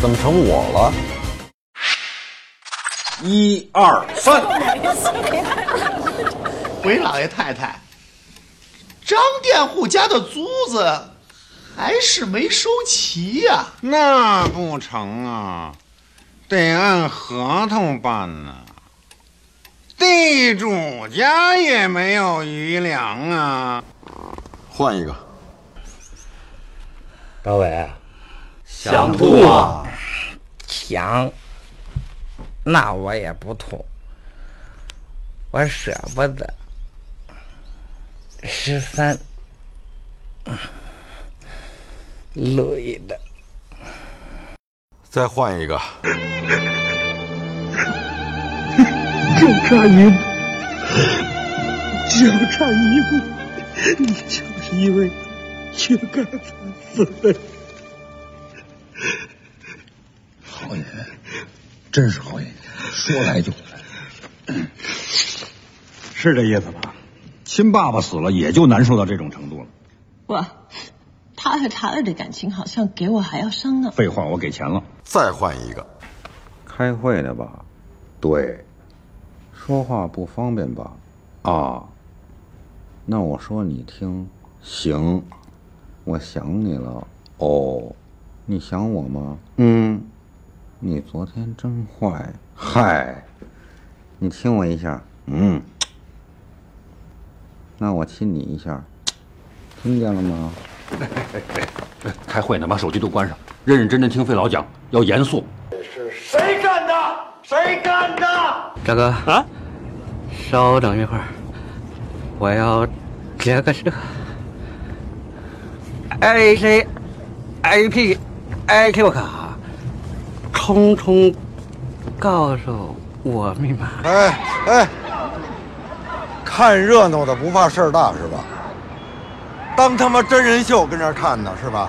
怎么成我了？一二三，回老爷太太，张佃户家的租子还是没收齐呀、那不成啊，得按合同办呢。地主家也没有余粮啊。换一个。大伟，想吐啊？想，那我也不吐，我舍不得。十三，累的。再换一个。就差一步，就差一步，你就是因为缺钙才死的。好演员，真是好演员，说来就来。是这意思吧？亲爸爸死了，也就难受到这种程度了。我，他和他儿的感情好像给我还要深呢。废话，我给钱了。再换一个。开会呢吧？对。说话不方便吧？啊。那我说你听，行。我想你了。哦。你想我吗？嗯。你昨天真坏。嗨。你亲我一下。嗯。那我亲你一下。听见了吗？开会呢，把手机都关上，认认真真听费老讲，要严肃。是谁干的？谁干的？大哥啊，稍等一会儿，我要接个这个 A C A P A Q 卡，匆匆告诉我密码。哎哎，看热闹的不怕事儿大是吧？当他妈真人秀跟这儿看呢是吧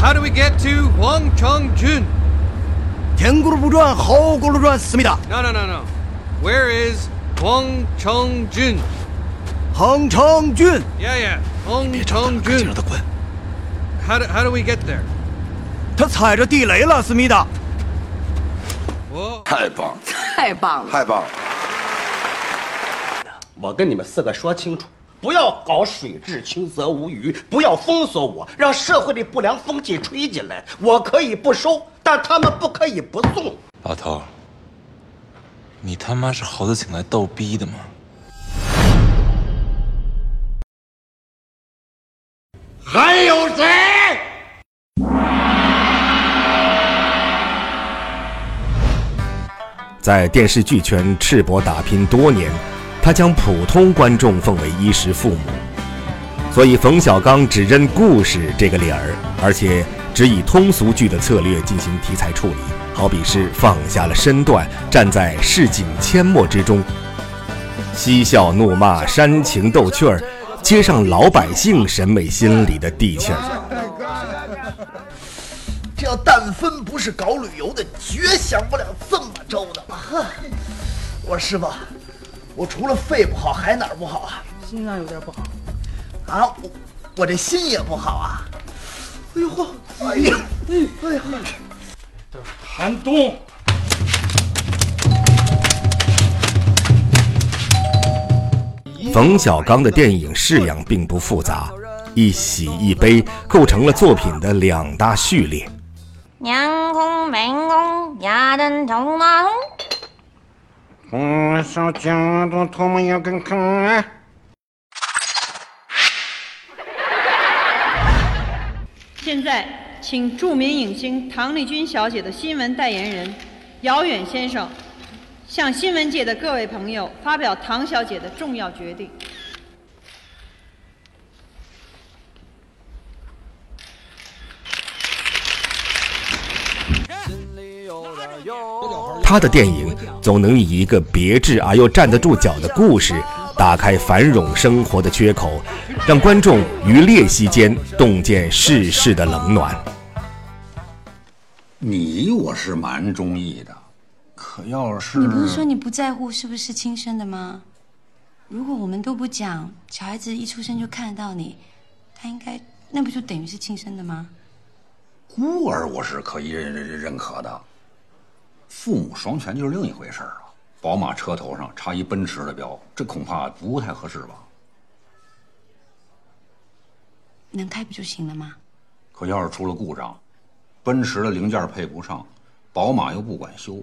？How do we get to Huangchongjun? 天咕噜不转，后咕噜转，思密达。No, no, no, no. Where is Huangchongjun? 杭城郡。Yeah, yeah. Huangchongjun. 让他滚。How do, how do we get there? 他踩着地雷了，思密达。我太棒，太棒了！太棒了！我跟你们四个说清楚，不要搞水至清则无鱼，不要封锁我，让社会的不良风气吹进来。我可以不收，但他们不可以不送。老头，你他妈是猴子请来逗逼的吗？还有谁？在电视剧圈赤膊打拼多年，他将普通观众奉为衣食父母，所以冯小刚只认故事这个理儿，而且只以通俗剧的策略进行题材处理，好比是放下了身段，站在市井阡陌之中，嬉笑怒骂，煽情逗趣儿，接上老百姓审美心理的地气儿。这要但分不是搞旅游的，绝想不了这么周到。呵，我说师傅，我除了肺不好，还哪儿不好啊？心脏有点不好。啊，我我这心也不好啊。哎呦嚯！哎呀，哎呀，寒冬。冯小刚的电影式样并不复杂，一喜一悲构成了作品的两大序列。娘空门空，亚登通马通。我手脚都唾沫要跟坑啊！现在，请著名影星唐丽君小姐的新闻代言人姚远先生，向新闻界的各位朋友发表唐小姐的重要决定。他的电影总能以一个别致而又站得住脚的故事，打开繁荣生活的缺口，让观众于裂隙间洞见世事的冷暖。你我是蛮中意的，可要是你不是说你不在乎是不是亲生的吗？如果我们都不讲，小孩子一出生就看得到你，他应该那不就等于是亲生的吗？孤儿我是可以认认认可的，父母双全就是另一回事儿了。宝马车头上插一奔驰的标，这恐怕不太合适吧？能开不就行了吗？可要是出了故障，奔驰的零件配不上，宝马又不管修。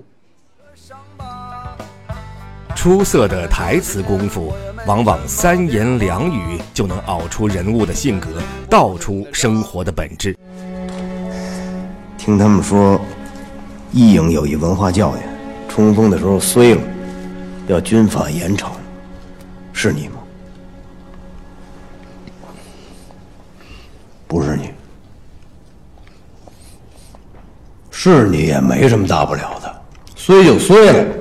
出色的台词功夫，往往三言两语就能熬出人物的性格，道出生活的本质。听他们说，义营有一文化教育，冲锋的时候衰了，要军法严惩，是你吗？不是你，是你也没什么大不了的，碎就碎了，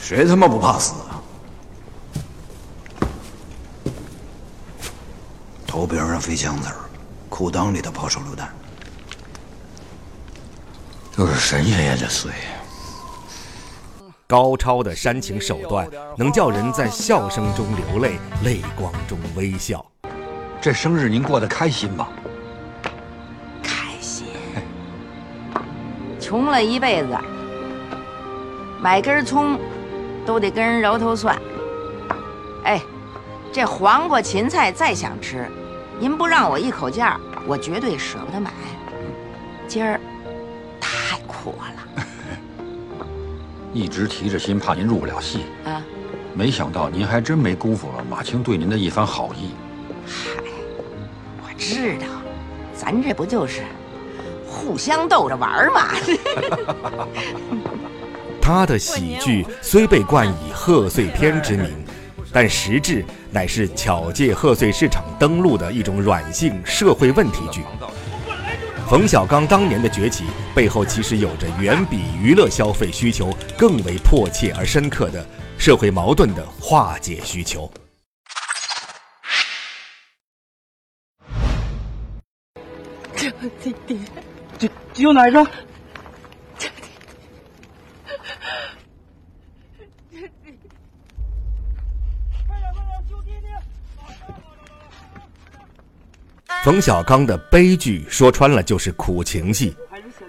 谁他妈不怕死啊？头边上飞枪子儿，裤裆里头跑手榴弹，就是神仙也得碎。高超的煽情手段，能叫人在笑声中流泪，泪光中微笑。这生日您过得开心吗？开心。穷了一辈子，买根葱都得跟人揉头算。哎，这黄瓜、芹菜再想吃，您不让我一口价，我绝对舍不得买。今儿太苦了，一直提着心，怕您入不了戏啊。没想到您还真没辜负了马青对您的一番好意。嗨。我知道，咱这不就是互相逗着玩吗？他的喜剧虽被冠以贺岁片之名，但实质乃是巧借贺岁市场登陆的一种软性社会问题剧。冯小刚当年的崛起背后，其实有着远比娱乐消费需求更为迫切而深刻的社会矛盾的化解需求。弟弟，这有哪个？冯小刚的悲剧说穿了就是苦情戏，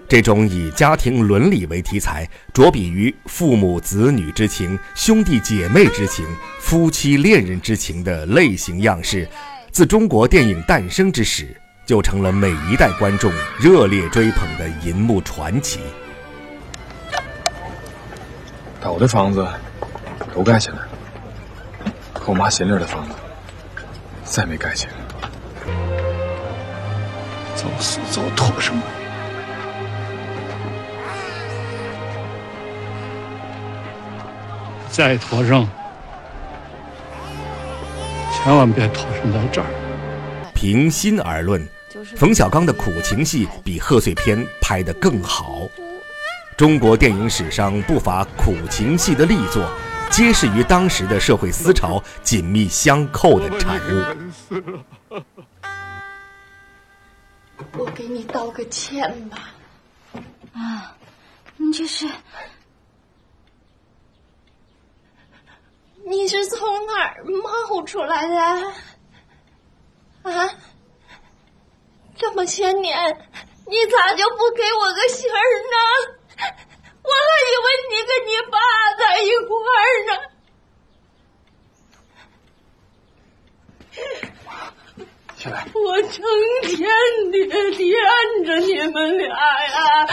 这种以家庭伦理为题材，着笔于父母子女之情、兄弟姐妹之情、夫妻恋人之情的类型样式，自中国电影诞生之时。就成了每一代观众热烈追捧的银幕传奇。把我的房子都盖起来，可我妈心里的房子再没盖起来。早死早脱什么？再拖上，千万别拖上在这儿。平心而论。冯小刚的苦情戏比贺岁片拍得更好。中国电影史上不乏苦情戏的力作，皆是与当时的社会思潮紧密相扣的产物。我给你道个歉吧。啊，你这是？你是从哪儿冒出来的？啊？这么些年，你咋就不给我个信儿呢？我还以为你跟你爸在一块儿呢。起来。我成天的惦着你们俩呀，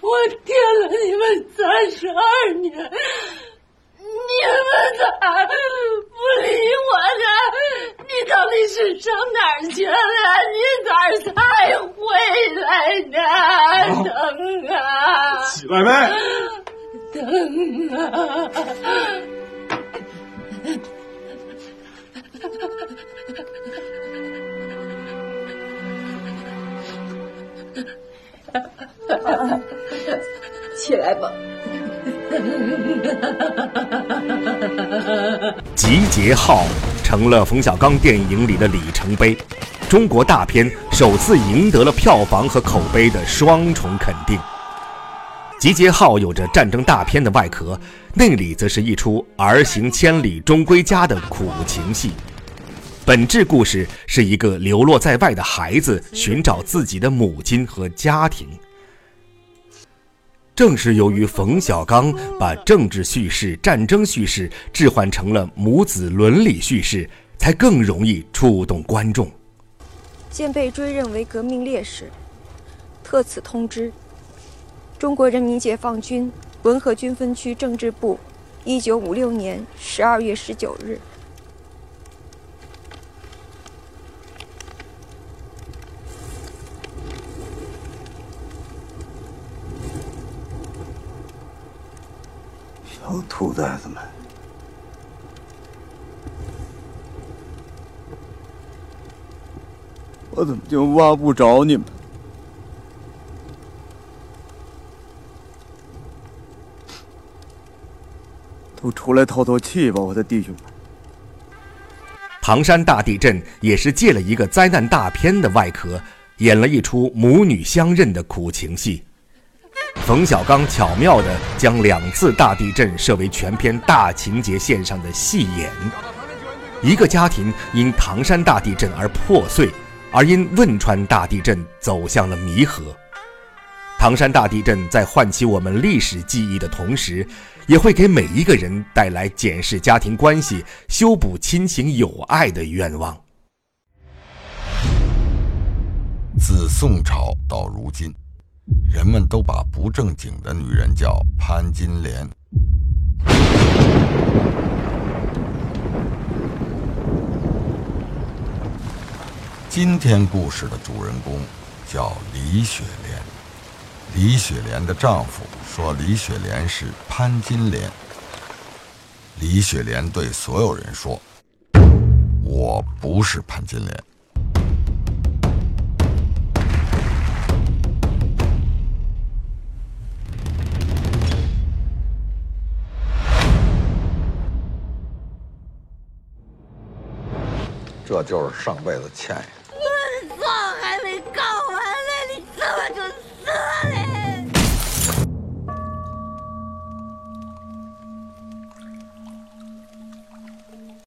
我惦了你们三十二年。你们咋不理我呢？你到底是上哪儿去了？你咋才回来呢？等啊！起来呗！等啊！起来吧。集结号成了冯小刚电影里的里程碑，中国大片首次赢得了票房和口碑的双重肯定。集结号有着战争大片的外壳，内里则是一出儿行千里终归家的苦情戏。本质故事是一个流落在外的孩子寻找自己的母亲和家庭。正是由于冯小刚把政治叙事、战争叙事置换成了母子伦理叙事，才更容易触动观众。现被追认为革命烈士，特此通知。中国人民解放军文河军分区政治部，一九五六年十二月十九日。小兔崽子们，我怎么就挖不着你们？都出来透透气吧，我的弟兄们！唐山大地震也是借了一个灾难大片的外壳，演了一出母女相认的苦情戏。冯小刚巧妙地将两次大地震设为全片大情节线上的戏演：一个家庭因唐山大地震而破碎，而因汶川大地震走向了弥合。唐山大地震在唤起我们历史记忆的同时，也会给每一个人带来检视家庭关系、修补亲情友爱的愿望。自宋朝到如今，人们都把不正经的女人叫潘金莲。今天故事的主人公叫李雪莲。李雪莲的丈夫说李雪莲是潘金莲。李雪莲对所有人说：“我不是潘金莲。”这就是上辈子欠下。